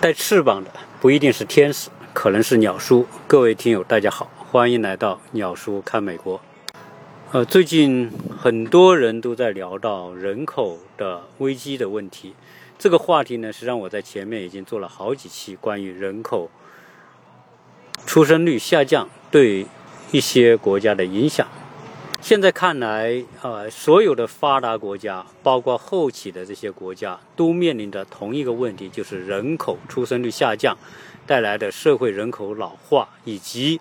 带翅膀的不一定是天使，可能是鸟叔。各位听友，大家好，欢迎来到鸟叔看美国。呃，最近很多人都在聊到人口的危机的问题。这个话题呢，实际上我在前面已经做了好几期关于人口出生率下降对一些国家的影响。现在看来，呃，所有的发达国家，包括后起的这些国家，都面临着同一个问题，就是人口出生率下降带来的社会人口老化，以及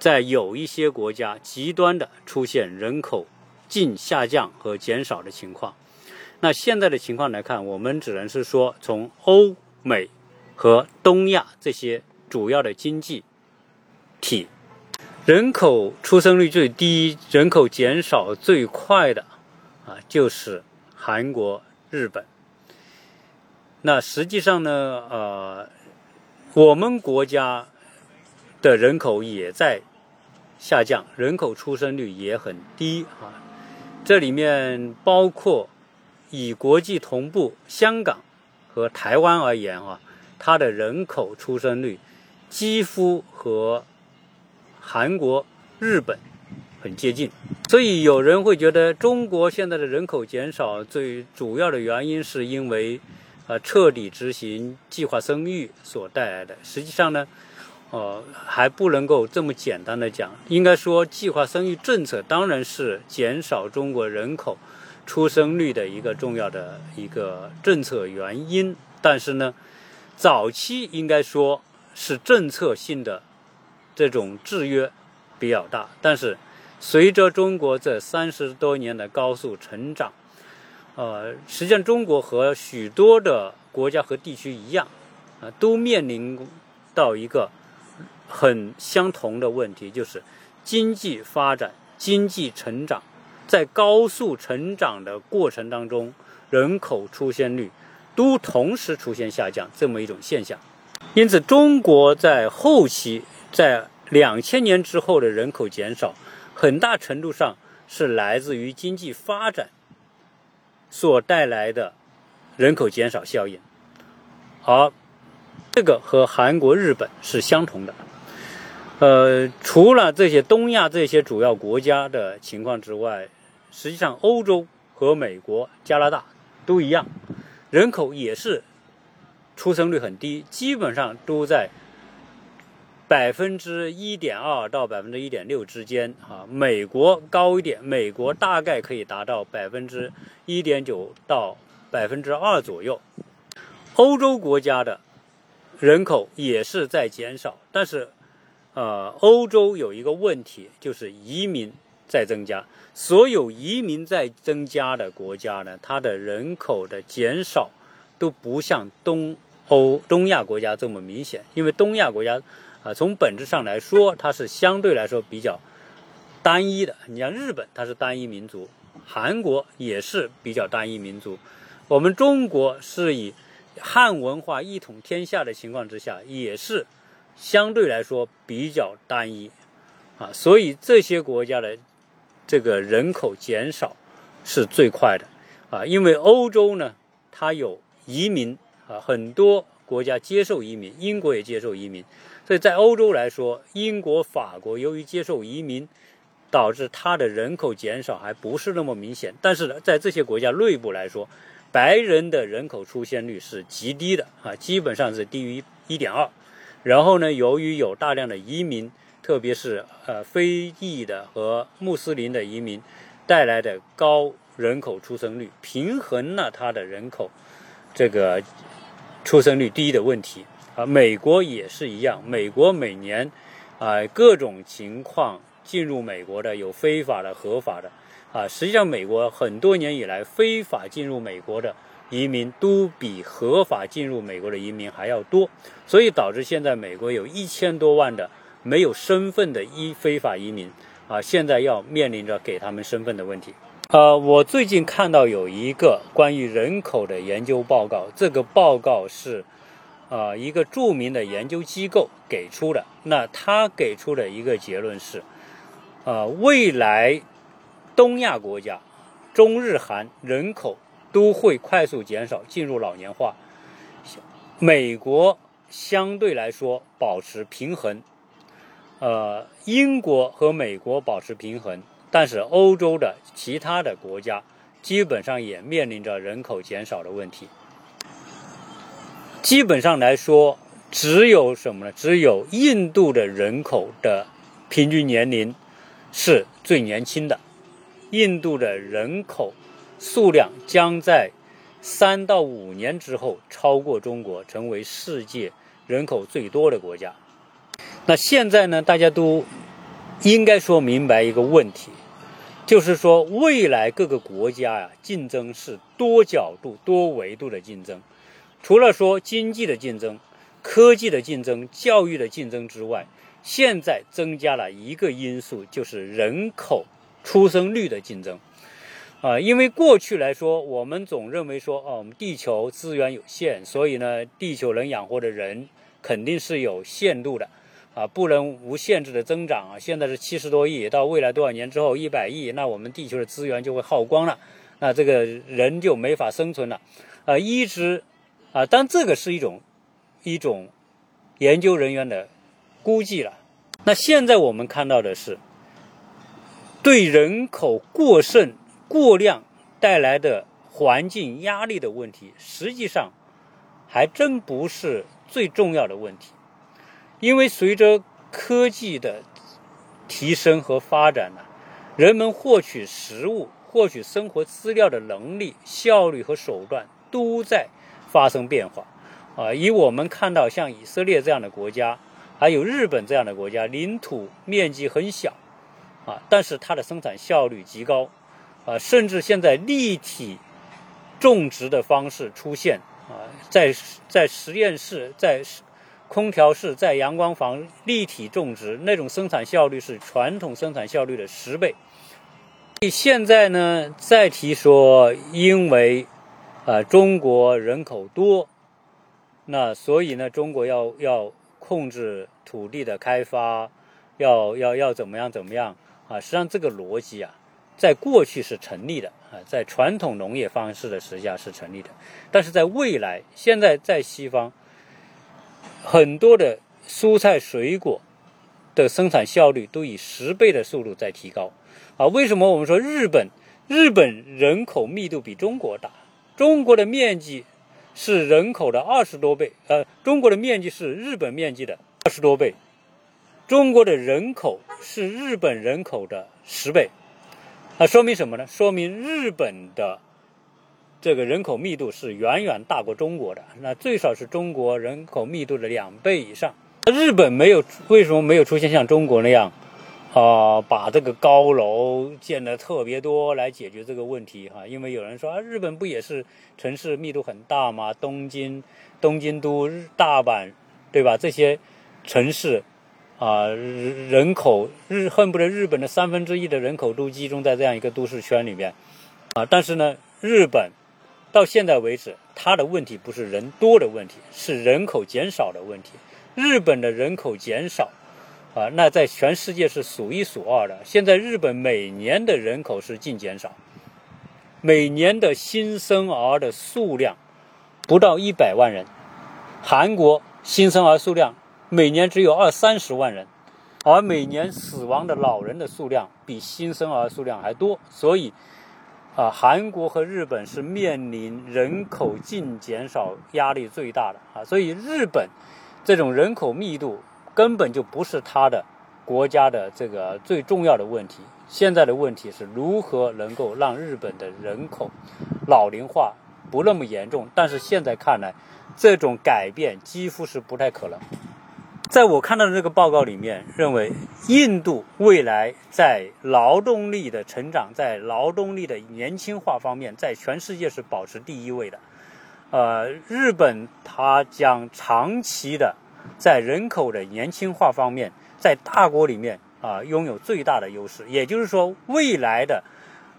在有一些国家极端的出现人口净下降和减少的情况。那现在的情况来看，我们只能是说，从欧美和东亚这些主要的经济体。人口出生率最低、人口减少最快的啊，就是韩国、日本。那实际上呢，呃，我们国家的人口也在下降，人口出生率也很低啊。这里面包括以国际同步香港和台湾而言啊，它的人口出生率几乎和。韩国、日本很接近，所以有人会觉得中国现在的人口减少最主要的原因是因为，呃，彻底执行计划生育所带来的。实际上呢，呃，还不能够这么简单的讲。应该说，计划生育政策当然是减少中国人口出生率的一个重要的一个政策原因，但是呢，早期应该说是政策性的。这种制约比较大，但是随着中国这三十多年的高速成长，呃，实际上中国和许多的国家和地区一样，啊，都面临到一个很相同的问题，就是经济发展、经济成长在高速成长的过程当中，人口出现率都同时出现下降这么一种现象。因此，中国在后期。在两千年之后的人口减少，很大程度上是来自于经济发展所带来的人口减少效应，而这个和韩国、日本是相同的。呃，除了这些东亚这些主要国家的情况之外，实际上欧洲和美国、加拿大都一样，人口也是出生率很低，基本上都在。百分之一点二到百分之一点六之间，啊，美国高一点，美国大概可以达到百分之一点九到百分之二左右。欧洲国家的人口也是在减少，但是，呃，欧洲有一个问题，就是移民在增加。所有移民在增加的国家呢，它的人口的减少都不像东欧、东亚国家这么明显，因为东亚国家。啊，从本质上来说，它是相对来说比较单一的。你像日本，它是单一民族；韩国也是比较单一民族。我们中国是以汉文化一统天下的情况之下，也是相对来说比较单一。啊，所以这些国家的这个人口减少是最快的。啊，因为欧洲呢，它有移民啊，很多国家接受移民，英国也接受移民。所以在欧洲来说，英国、法国由于接受移民，导致它的人口减少还不是那么明显。但是呢，在这些国家内部来说，白人的人口出现率是极低的啊，基本上是低于一点二。然后呢，由于有大量的移民，特别是呃非裔的和穆斯林的移民带来的高人口出生率，平衡了它的人口这个出生率低的问题。啊，美国也是一样。美国每年，啊，各种情况进入美国的有非法的、合法的，啊，实际上美国很多年以来非法进入美国的移民都比合法进入美国的移民还要多，所以导致现在美国有一千多万的没有身份的一非法移民，啊，现在要面临着给他们身份的问题。呃，我最近看到有一个关于人口的研究报告，这个报告是。啊，一个著名的研究机构给出的，那他给出的一个结论是，啊，未来东亚国家、中日韩人口都会快速减少，进入老年化。美国相对来说保持平衡，呃，英国和美国保持平衡，但是欧洲的其他的国家基本上也面临着人口减少的问题。基本上来说，只有什么呢？只有印度的人口的平均年龄是最年轻的，印度的人口数量将在。三到五年之后，超过中国，成为世界人口最多的国家。那现在呢？大家都应该说明白一个问题，就是说未来各个国家呀，竞争是多角度、多维度的竞争。除了说经济的竞争、科技的竞争、教育的竞争之外，现在增加了一个因素，就是人口出生率的竞争。啊，因为过去来说，我们总认为说，哦，我们地球资源有限，所以呢，地球能养活的人肯定是有限度的，啊，不能无限制的增长啊。现在是七十多亿，到未来多少年之后一百亿，那我们地球的资源就会耗光了，那这个人就没法生存了，啊，一直，啊，但这个是一种一种研究人员的估计了。那现在我们看到的是，对人口过剩。过量带来的环境压力的问题，实际上还真不是最重要的问题，因为随着科技的提升和发展呢，人们获取食物、获取生活资料的能力、效率和手段都在发生变化。啊，以我们看到像以色列这样的国家，还有日本这样的国家，领土面积很小，啊，但是它的生产效率极高。啊，甚至现在立体种植的方式出现啊，在在实验室、在空调室、在阳光房立体种植，那种生产效率是传统生产效率的十倍。你现在呢，再提说，因为啊，中国人口多，那所以呢，中国要要控制土地的开发，要要要怎么样怎么样啊？实际上这个逻辑啊。在过去是成立的啊，在传统农业方式的时下是成立的，但是在未来，现在在西方，很多的蔬菜水果的生产效率都以十倍的速度在提高啊。为什么我们说日本？日本人口密度比中国大，中国的面积是人口的二十多倍，呃，中国的面积是日本面积的二十多倍，中国的人口是日本人口的十倍。那说明什么呢？说明日本的这个人口密度是远远大过中国的，那最少是中国人口密度的两倍以上。日本没有为什么没有出现像中国那样啊，把这个高楼建的特别多来解决这个问题哈？因为有人说啊，日本不也是城市密度很大吗？东京、东京都、大阪，对吧？这些城市。啊，人口日恨不得日本的三分之一的人口都集中在这样一个都市圈里面，啊，但是呢，日本到现在为止，它的问题不是人多的问题，是人口减少的问题。日本的人口减少，啊，那在全世界是数一数二的。现在日本每年的人口是净减少，每年的新生儿的数量不到一百万人。韩国新生儿数量。每年只有二三十万人，而每年死亡的老人的数量比新生儿数量还多，所以，啊，韩国和日本是面临人口净减少压力最大的啊，所以日本这种人口密度根本就不是他的国家的这个最重要的问题。现在的问题是如何能够让日本的人口老龄化不那么严重，但是现在看来，这种改变几乎是不太可能。在我看到的这个报告里面，认为印度未来在劳动力的成长、在劳动力的年轻化方面，在全世界是保持第一位的。呃，日本它将长期的在人口的年轻化方面，在大国里面啊拥有最大的优势。也就是说，未来的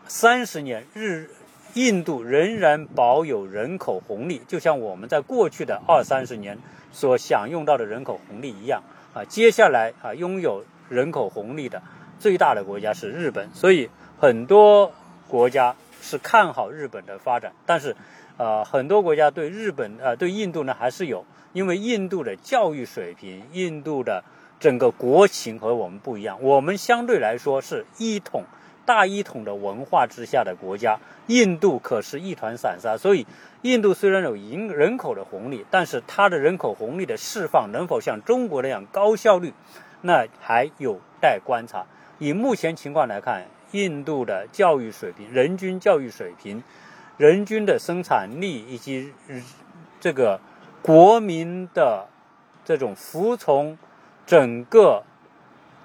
三十年，日印度仍然保有人口红利，就像我们在过去的二三十年。所享用到的人口红利一样啊，接下来啊，拥有人口红利的最大的国家是日本，所以很多国家是看好日本的发展。但是，呃，很多国家对日本呃对印度呢还是有，因为印度的教育水平、印度的整个国情和我们不一样，我们相对来说是一统。大一统的文化之下的国家，印度可是一团散沙。所以，印度虽然有人人口的红利，但是它的人口红利的释放能否像中国那样高效率，那还有待观察。以目前情况来看，印度的教育水平、人均教育水平、人均的生产力以及这个国民的这种服从整个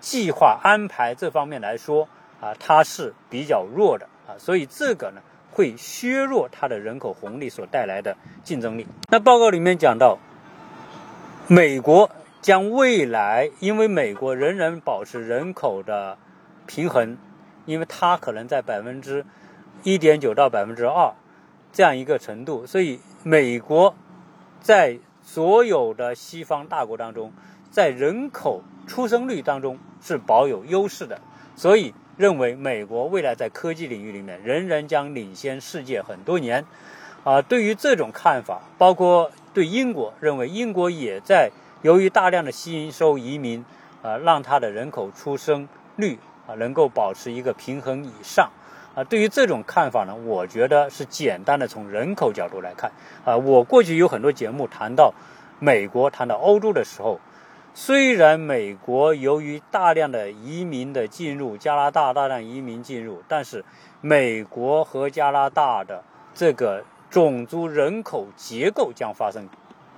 计划安排这方面来说。啊，它是比较弱的啊，所以这个呢会削弱它的人口红利所带来的竞争力。那报告里面讲到，美国将未来，因为美国仍然保持人口的平衡，因为它可能在百分之一点九到百分之二这样一个程度，所以美国在所有的西方大国当中，在人口出生率当中是保有优势的，所以。认为美国未来在科技领域里面仍然将领先世界很多年，啊，对于这种看法，包括对英国认为英国也在由于大量的吸收移民，啊，让它的人口出生率啊能够保持一个平衡以上，啊，对于这种看法呢，我觉得是简单的从人口角度来看，啊，我过去有很多节目谈到美国、谈到欧洲的时候。虽然美国由于大量的移民的进入，加拿大大量移民进入，但是美国和加拿大的这个种族人口结构将发生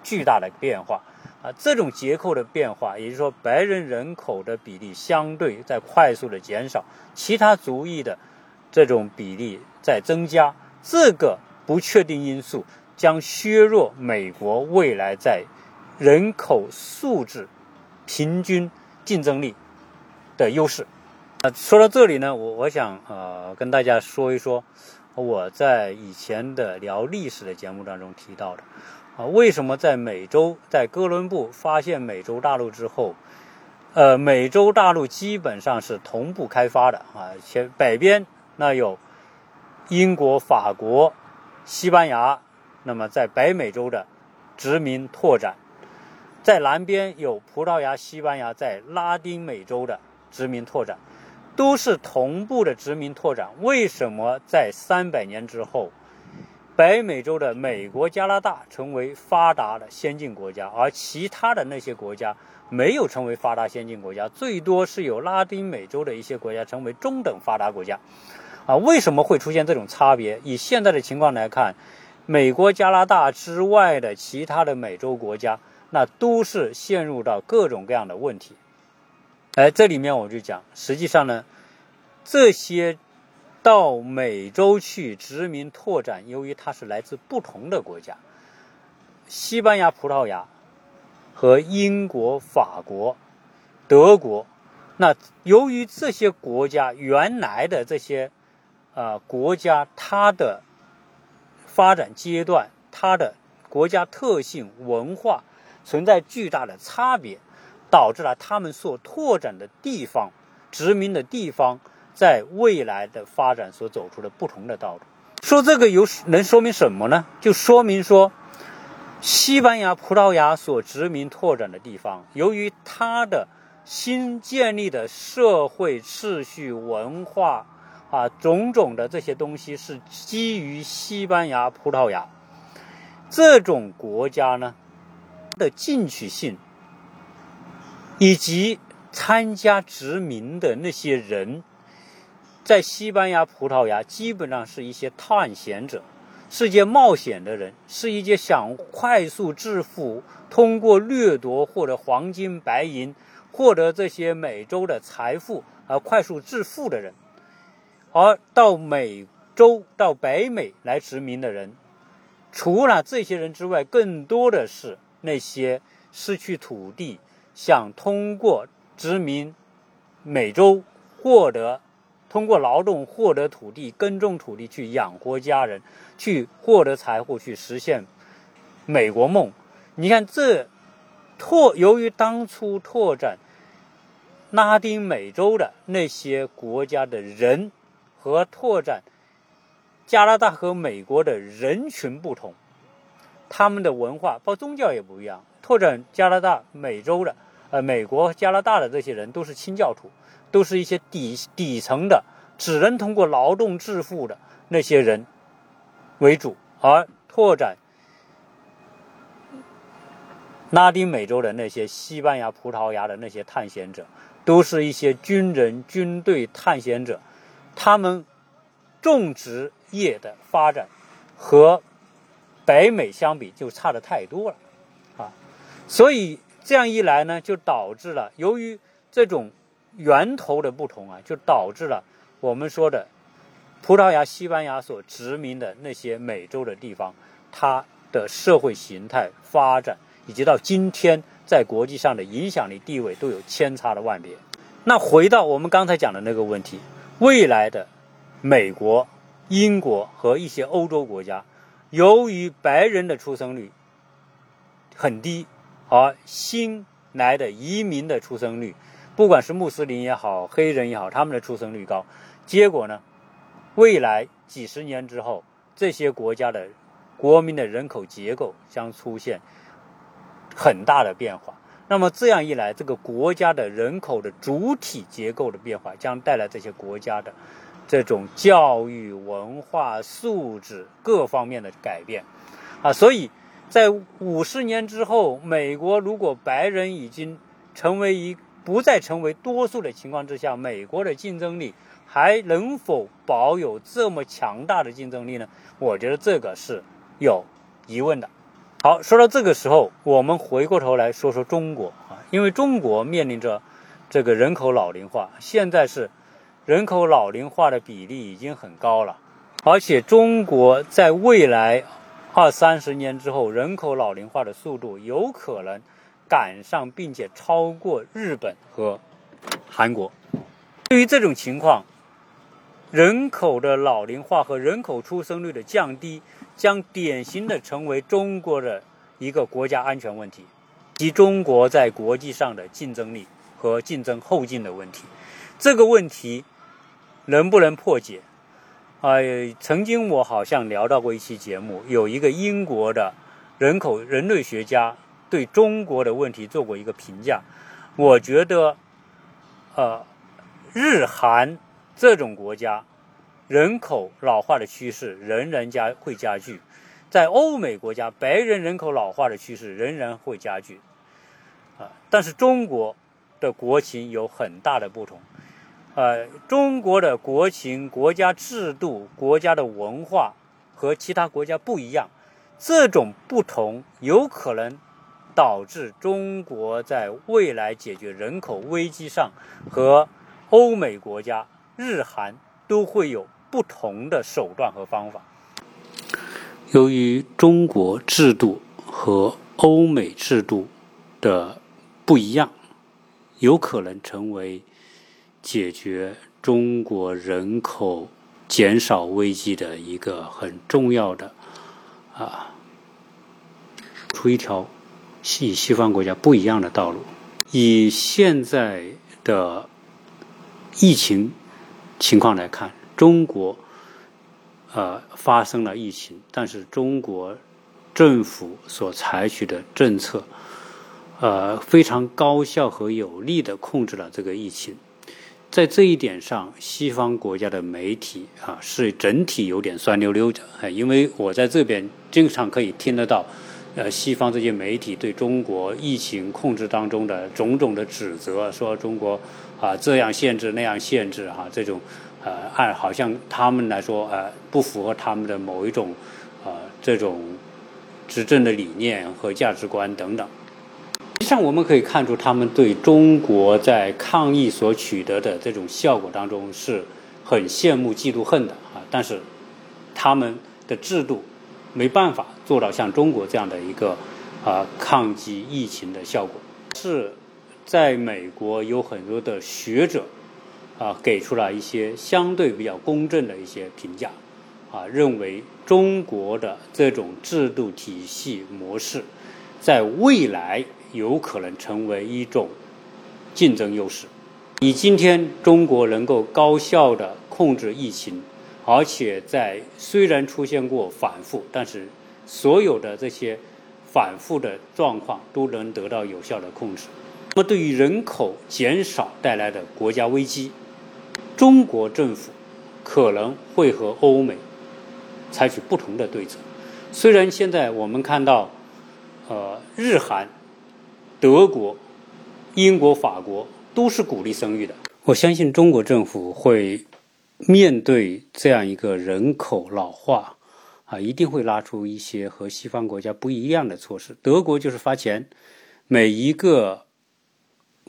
巨大的变化啊！这种结构的变化，也就是说，白人人口的比例相对在快速的减少，其他族裔的这种比例在增加，这个不确定因素将削弱美国未来在人口素质。平均竞争力的优势。啊，说到这里呢，我我想呃跟大家说一说我在以前的聊历史的节目当中提到的啊，为什么在美洲在哥伦布发现美洲大陆之后，呃，美洲大陆基本上是同步开发的啊，前北边那有英国、法国、西班牙，那么在北美洲的殖民拓展。在南边有葡萄牙、西班牙在拉丁美洲的殖民拓展，都是同步的殖民拓展。为什么在三百年之后，北美洲的美国、加拿大成为发达的先进国家，而其他的那些国家没有成为发达先进国家？最多是有拉丁美洲的一些国家成为中等发达国家。啊，为什么会出现这种差别？以现在的情况来看，美国、加拿大之外的其他的美洲国家。那都是陷入到各种各样的问题，哎，这里面我就讲，实际上呢，这些到美洲去殖民拓展，由于它是来自不同的国家，西班牙、葡萄牙和英国、法国、德国，那由于这些国家原来的这些啊国家，它的发展阶段、它的国家特性、文化。存在巨大的差别，导致了他们所拓展的地方、殖民的地方，在未来的发展所走出的不同的道路。说这个有能说明什么呢？就说明说，西班牙、葡萄牙所殖民拓展的地方，由于它的新建立的社会秩序、文化啊种种的这些东西是基于西班牙、葡萄牙这种国家呢。的进取性，以及参加殖民的那些人，在西班牙、葡萄牙基本上是一些探险者，是些冒险的人，是一些想快速致富，通过掠夺或者黄金、白银获得这些美洲的财富而快速致富的人。而到美洲、到北美来殖民的人，除了这些人之外，更多的是。那些失去土地，想通过殖民美洲获得，通过劳动获得土地、耕种土地去养活家人，去获得财富，去实现美国梦。你看，这拓由于当初拓展拉丁美洲的那些国家的人和拓展加拿大和美国的人群不同，他们的文化包括宗教也不一样。拓展加拿大、美洲的，呃，美国、加拿大的这些人都是清教徒，都是一些底底层的，只能通过劳动致富的那些人为主。而拓展拉丁美洲的那些西班牙、葡萄牙的那些探险者，都是一些军人、军队探险者，他们种植业的发展和北美相比就差的太多了啊。所以这样一来呢，就导致了由于这种源头的不同啊，就导致了我们说的葡萄牙、西班牙所殖民的那些美洲的地方，它的社会形态发展以及到今天在国际上的影响力地位都有千差的万别。那回到我们刚才讲的那个问题，未来的美国、英国和一些欧洲国家，由于白人的出生率很低。而新来的移民的出生率，不管是穆斯林也好，黑人也好，他们的出生率高，结果呢，未来几十年之后，这些国家的国民的人口结构将出现很大的变化。那么这样一来，这个国家的人口的主体结构的变化，将带来这些国家的这种教育、文化素质各方面的改变啊，所以。在五十年之后，美国如果白人已经成为一不再成为多数的情况之下，美国的竞争力还能否保有这么强大的竞争力呢？我觉得这个是有疑问的。好，说到这个时候，我们回过头来说说中国啊，因为中国面临着这个人口老龄化，现在是人口老龄化的比例已经很高了，而且中国在未来。二三十年之后，人口老龄化的速度有可能赶上并且超过日本和韩国。对于这种情况，人口的老龄化和人口出生率的降低，将典型的成为中国的一个国家安全问题，及中国在国际上的竞争力和竞争后劲的问题。这个问题能不能破解？哎，曾经我好像聊到过一期节目，有一个英国的人口人类学家对中国的问题做过一个评价。我觉得，呃，日韩这种国家人口老化的趋势仍然加会加剧，在欧美国家，白人人口老化的趋势仍然会加剧。啊，但是中国的国情有很大的不同。呃，中国的国情、国家制度、国家的文化和其他国家不一样，这种不同有可能导致中国在未来解决人口危机上和欧美国家、日韩都会有不同的手段和方法。由于中国制度和欧美制度的不一样，有可能成为。解决中国人口减少危机的一个很重要的啊，出一条与西方国家不一样的道路。以现在的疫情情况来看，中国呃发生了疫情，但是中国政府所采取的政策呃非常高效和有力的控制了这个疫情。在这一点上，西方国家的媒体啊是整体有点酸溜溜的，哎，因为我在这边经常可以听得到，呃，西方这些媒体对中国疫情控制当中的种种的指责，说中国啊这样限制那样限制哈，这种呃按好像他们来说呃不符合他们的某一种呃这种执政的理念和价值观等等。实际上，我们可以看出，他们对中国在抗疫所取得的这种效果当中是很羡慕、嫉妒、恨的啊。但是，他们的制度没办法做到像中国这样的一个啊抗击疫情的效果。是在美国有很多的学者啊给出了一些相对比较公正的一些评价啊，认为中国的这种制度体系模式在未来。有可能成为一种竞争优势。以今天中国能够高效的控制疫情，而且在虽然出现过反复，但是所有的这些反复的状况都能得到有效的控制。那么，对于人口减少带来的国家危机，中国政府可能会和欧美采取不同的对策。虽然现在我们看到，呃，日韩、德国、英国、法国都是鼓励生育的，我相信中国政府会面对这样一个人口老化，啊，一定会拉出一些和西方国家不一样的措施。德国就是发钱，每一个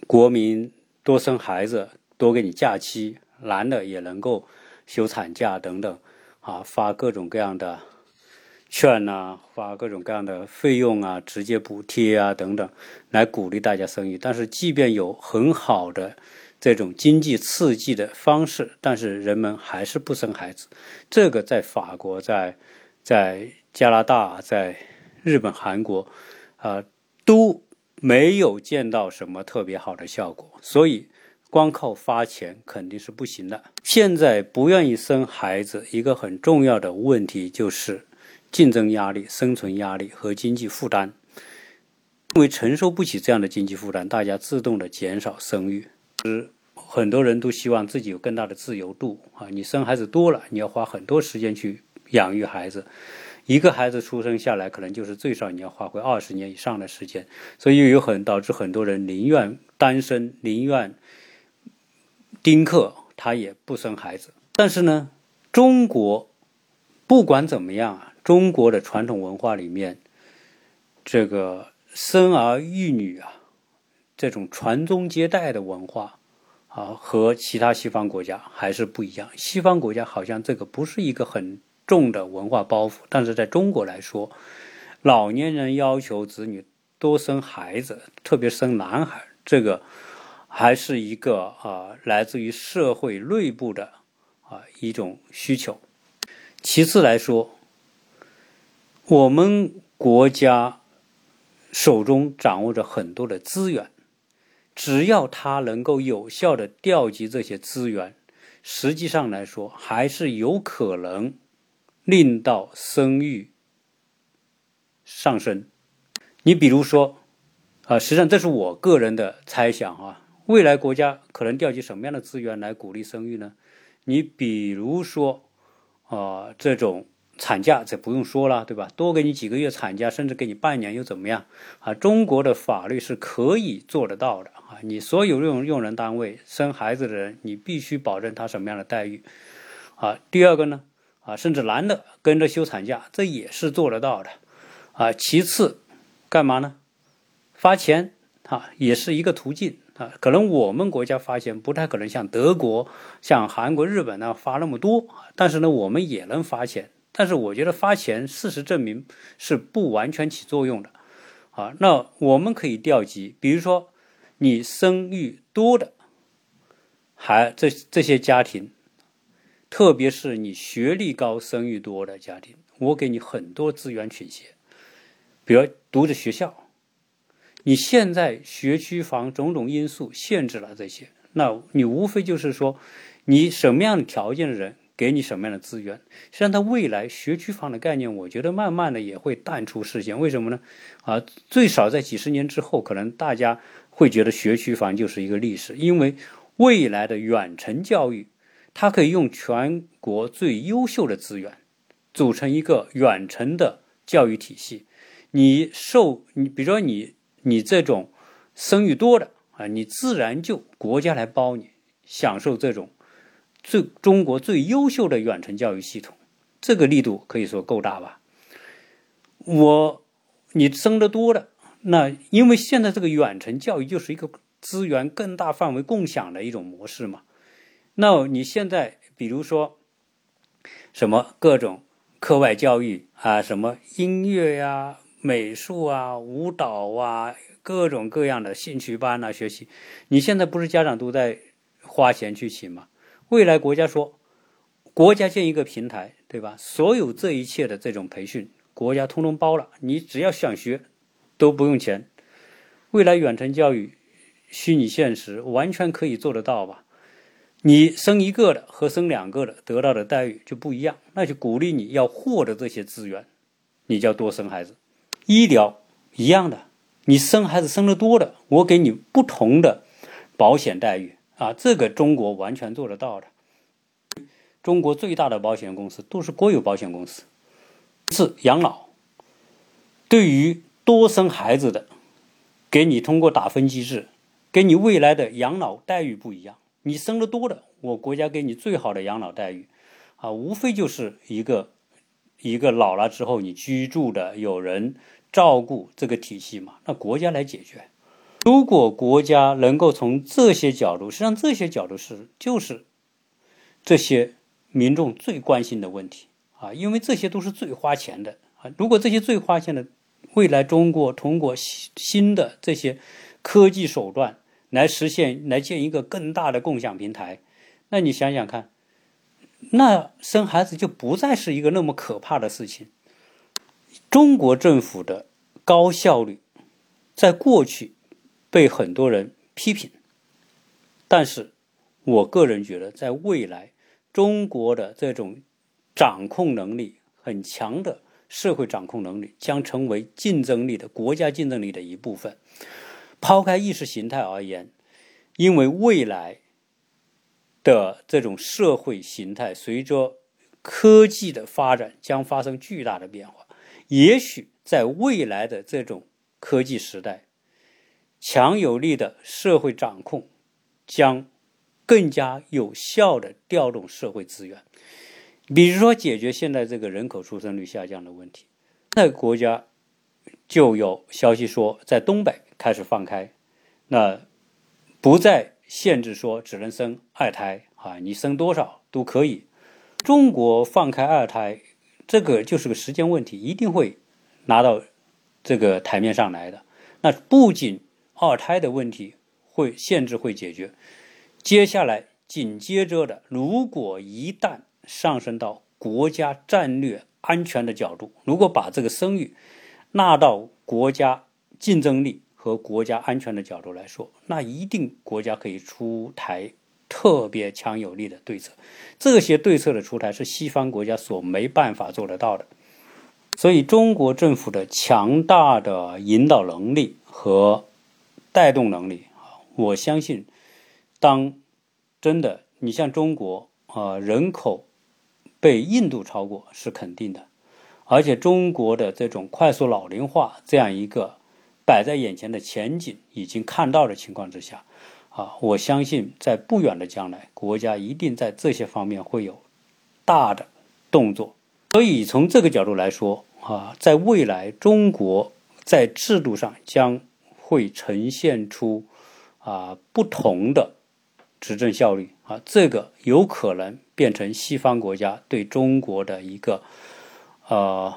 国民多生孩子，多给你假期，男的也能够休产假等等，啊，发各种各样的。券呐，发各种各样的费用啊，直接补贴啊等等，来鼓励大家生育。但是，即便有很好的这种经济刺激的方式，但是人们还是不生孩子。这个在法国、在在加拿大、在日本、韩国，啊，都没有见到什么特别好的效果。所以，光靠发钱肯定是不行的。现在不愿意生孩子，一个很重要的问题就是。竞争压力、生存压力和经济负担，因为承受不起这样的经济负担，大家自动的减少生育。是很多人都希望自己有更大的自由度啊！你生孩子多了，你要花很多时间去养育孩子，一个孩子出生下来，可能就是最少你要花费二十年以上的时间，所以有很导致很多人宁愿单身，宁愿丁克，他也不生孩子。但是呢，中国不管怎么样啊。中国的传统文化里面，这个生儿育女啊，这种传宗接代的文化啊，和其他西方国家还是不一样。西方国家好像这个不是一个很重的文化包袱，但是在中国来说，老年人要求子女多生孩子，特别生男孩，这个还是一个啊，来自于社会内部的啊一种需求。其次来说。我们国家手中掌握着很多的资源，只要他能够有效的调集这些资源，实际上来说还是有可能令到生育上升。你比如说，啊，实际上这是我个人的猜想啊，未来国家可能调集什么样的资源来鼓励生育呢？你比如说，啊，这种。产假这不用说了，对吧？多给你几个月产假，甚至给你半年又怎么样？啊，中国的法律是可以做得到的啊！你所有用用人单位生孩子的人，你必须保证他什么样的待遇？啊，第二个呢？啊，甚至男的跟着休产假，这也是做得到的。啊，其次，干嘛呢？发钱啊，也是一个途径啊。可能我们国家发钱不太可能像德国、像韩国、日本那样发那么多，但是呢，我们也能发钱。但是我觉得发钱，事实证明是不完全起作用的，啊，那我们可以调集，比如说你生育多的，还这这些家庭，特别是你学历高、生育多的家庭，我给你很多资源倾斜，比如读的学校，你现在学区房种种因素限制了这些，那你无非就是说，你什么样的条件的人。给你什么样的资源？实际上，它未来学区房的概念，我觉得慢慢的也会淡出视线。为什么呢？啊，最少在几十年之后，可能大家会觉得学区房就是一个历史，因为未来的远程教育，它可以用全国最优秀的资源，组成一个远程的教育体系。你受你，比如说你你这种生育多的啊，你自然就国家来包你，享受这种。最中国最优秀的远程教育系统，这个力度可以说够大吧？我你生的多的，那因为现在这个远程教育就是一个资源更大范围共享的一种模式嘛。那你现在比如说什么各种课外教育啊，什么音乐呀、美术啊、舞蹈啊，各种各样的兴趣班啊，学习，你现在不是家长都在花钱去请吗？未来国家说，国家建一个平台，对吧？所有这一切的这种培训，国家通通包了，你只要想学，都不用钱。未来远程教育、虚拟现实完全可以做得到吧？你生一个的和生两个的得到的待遇就不一样，那就鼓励你要获得这些资源，你就要多生孩子。医疗一样的，你生孩子生的多的，我给你不同的保险待遇啊，这个中国完全做得到的。中国最大的保险公司都是国有保险公司，是养老。对于多生孩子的，给你通过打分机制，给你未来的养老待遇不一样。你生的多的，我国家给你最好的养老待遇，啊，无非就是一个一个老了之后你居住的有人照顾这个体系嘛，那国家来解决。如果国家能够从这些角度，实际上这些角度是就是这些民众最关心的问题啊，因为这些都是最花钱的啊。如果这些最花钱的，未来中国通过新的这些科技手段。来实现，来建一个更大的共享平台，那你想想看，那生孩子就不再是一个那么可怕的事情。中国政府的高效率，在过去被很多人批评，但是我个人觉得，在未来，中国的这种掌控能力很强的社会掌控能力，将成为竞争力的国家竞争力的一部分。抛开意识形态而言，因为未来的这种社会形态随着科技的发展将发生巨大的变化。也许在未来的这种科技时代，强有力的社会掌控将更加有效的调动社会资源，比如说解决现在这个人口出生率下降的问题。在国家就有消息说，在东北。开始放开，那不再限制说只能生二胎啊，你生多少都可以。中国放开二胎，这个就是个时间问题，一定会拿到这个台面上来的。那不仅二胎的问题会限制会解决，接下来紧接着的，如果一旦上升到国家战略安全的角度，如果把这个生育纳到国家竞争力。和国家安全的角度来说，那一定国家可以出台特别强有力的对策。这些对策的出台是西方国家所没办法做得到的。所以，中国政府的强大的引导能力和带动能力啊，我相信，当真的你像中国啊，人口被印度超过是肯定的，而且中国的这种快速老龄化这样一个。摆在眼前的前景已经看到的情况之下，啊，我相信在不远的将来，国家一定在这些方面会有大的动作。所以从这个角度来说，啊，在未来中国在制度上将会呈现出啊不同的执政效率，啊，这个有可能变成西方国家对中国的一个呃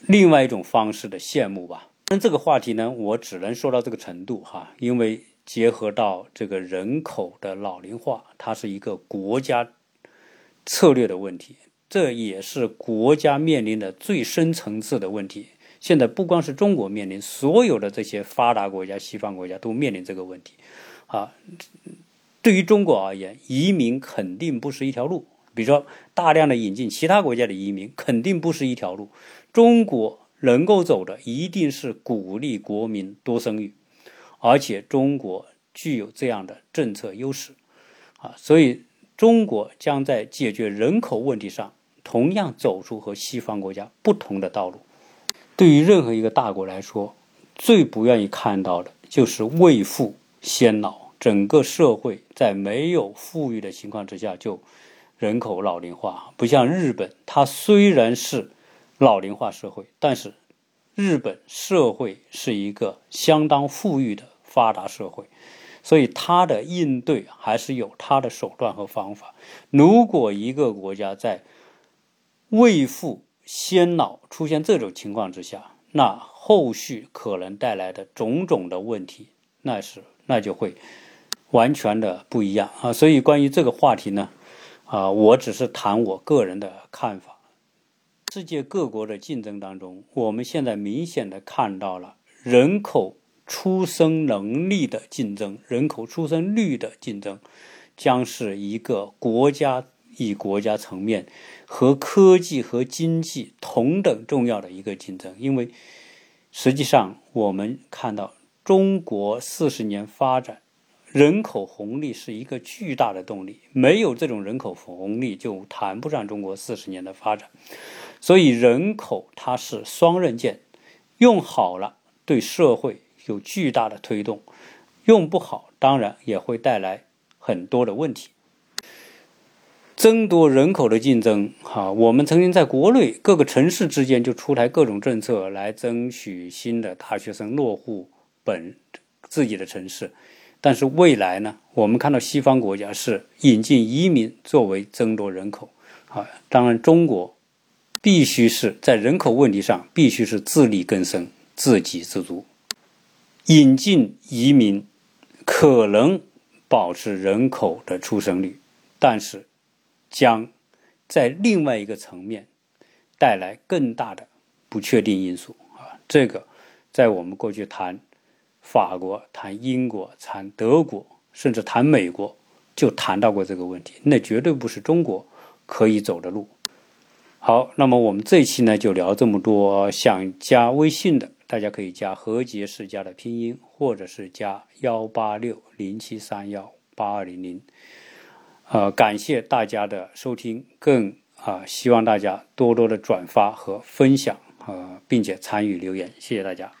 另外一种方式的羡慕吧。那这个话题呢，我只能说到这个程度哈，因为结合到这个人口的老龄化，它是一个国家策略的问题，这也是国家面临的最深层次的问题。现在不光是中国面临，所有的这些发达国家、西方国家都面临这个问题。啊，对于中国而言，移民肯定不是一条路。比如说，大量的引进其他国家的移民，肯定不是一条路。中国。能够走的一定是鼓励国民多生育，而且中国具有这样的政策优势，啊，所以中国将在解决人口问题上同样走出和西方国家不同的道路。对于任何一个大国来说，最不愿意看到的就是未富先老，整个社会在没有富裕的情况之下就人口老龄化。不像日本，它虽然是。老龄化社会，但是日本社会是一个相当富裕的发达社会，所以它的应对还是有它的手段和方法。如果一个国家在未富先老出现这种情况之下，那后续可能带来的种种的问题，那是那就会完全的不一样啊。所以关于这个话题呢，啊，我只是谈我个人的看法。世界各国的竞争当中，我们现在明显的看到了人口出生能力的竞争，人口出生率的竞争，将是一个国家与国家层面和科技和经济同等重要的一个竞争。因为实际上我们看到中国四十年发展。人口红利是一个巨大的动力，没有这种人口红利，就谈不上中国四十年的发展。所以，人口它是双刃剑，用好了对社会有巨大的推动，用不好当然也会带来很多的问题。争夺人口的竞争，哈，我们曾经在国内各个城市之间就出台各种政策来争取新的大学生落户本自己的城市。但是未来呢？我们看到西方国家是引进移民作为争夺人口，啊，当然中国必须是在人口问题上必须是自力更生、自给自足。引进移民可能保持人口的出生率，但是将在另外一个层面带来更大的不确定因素啊！这个在我们过去谈。法国谈英国，谈德国，甚至谈美国，就谈到过这个问题。那绝对不是中国可以走的路。好，那么我们这一期呢就聊这么多。想加微信的，大家可以加何洁世家的拼音，或者是加幺八六零七三幺八二零零。呃，感谢大家的收听，更啊希望大家多多的转发和分享，呃，并且参与留言。谢谢大家。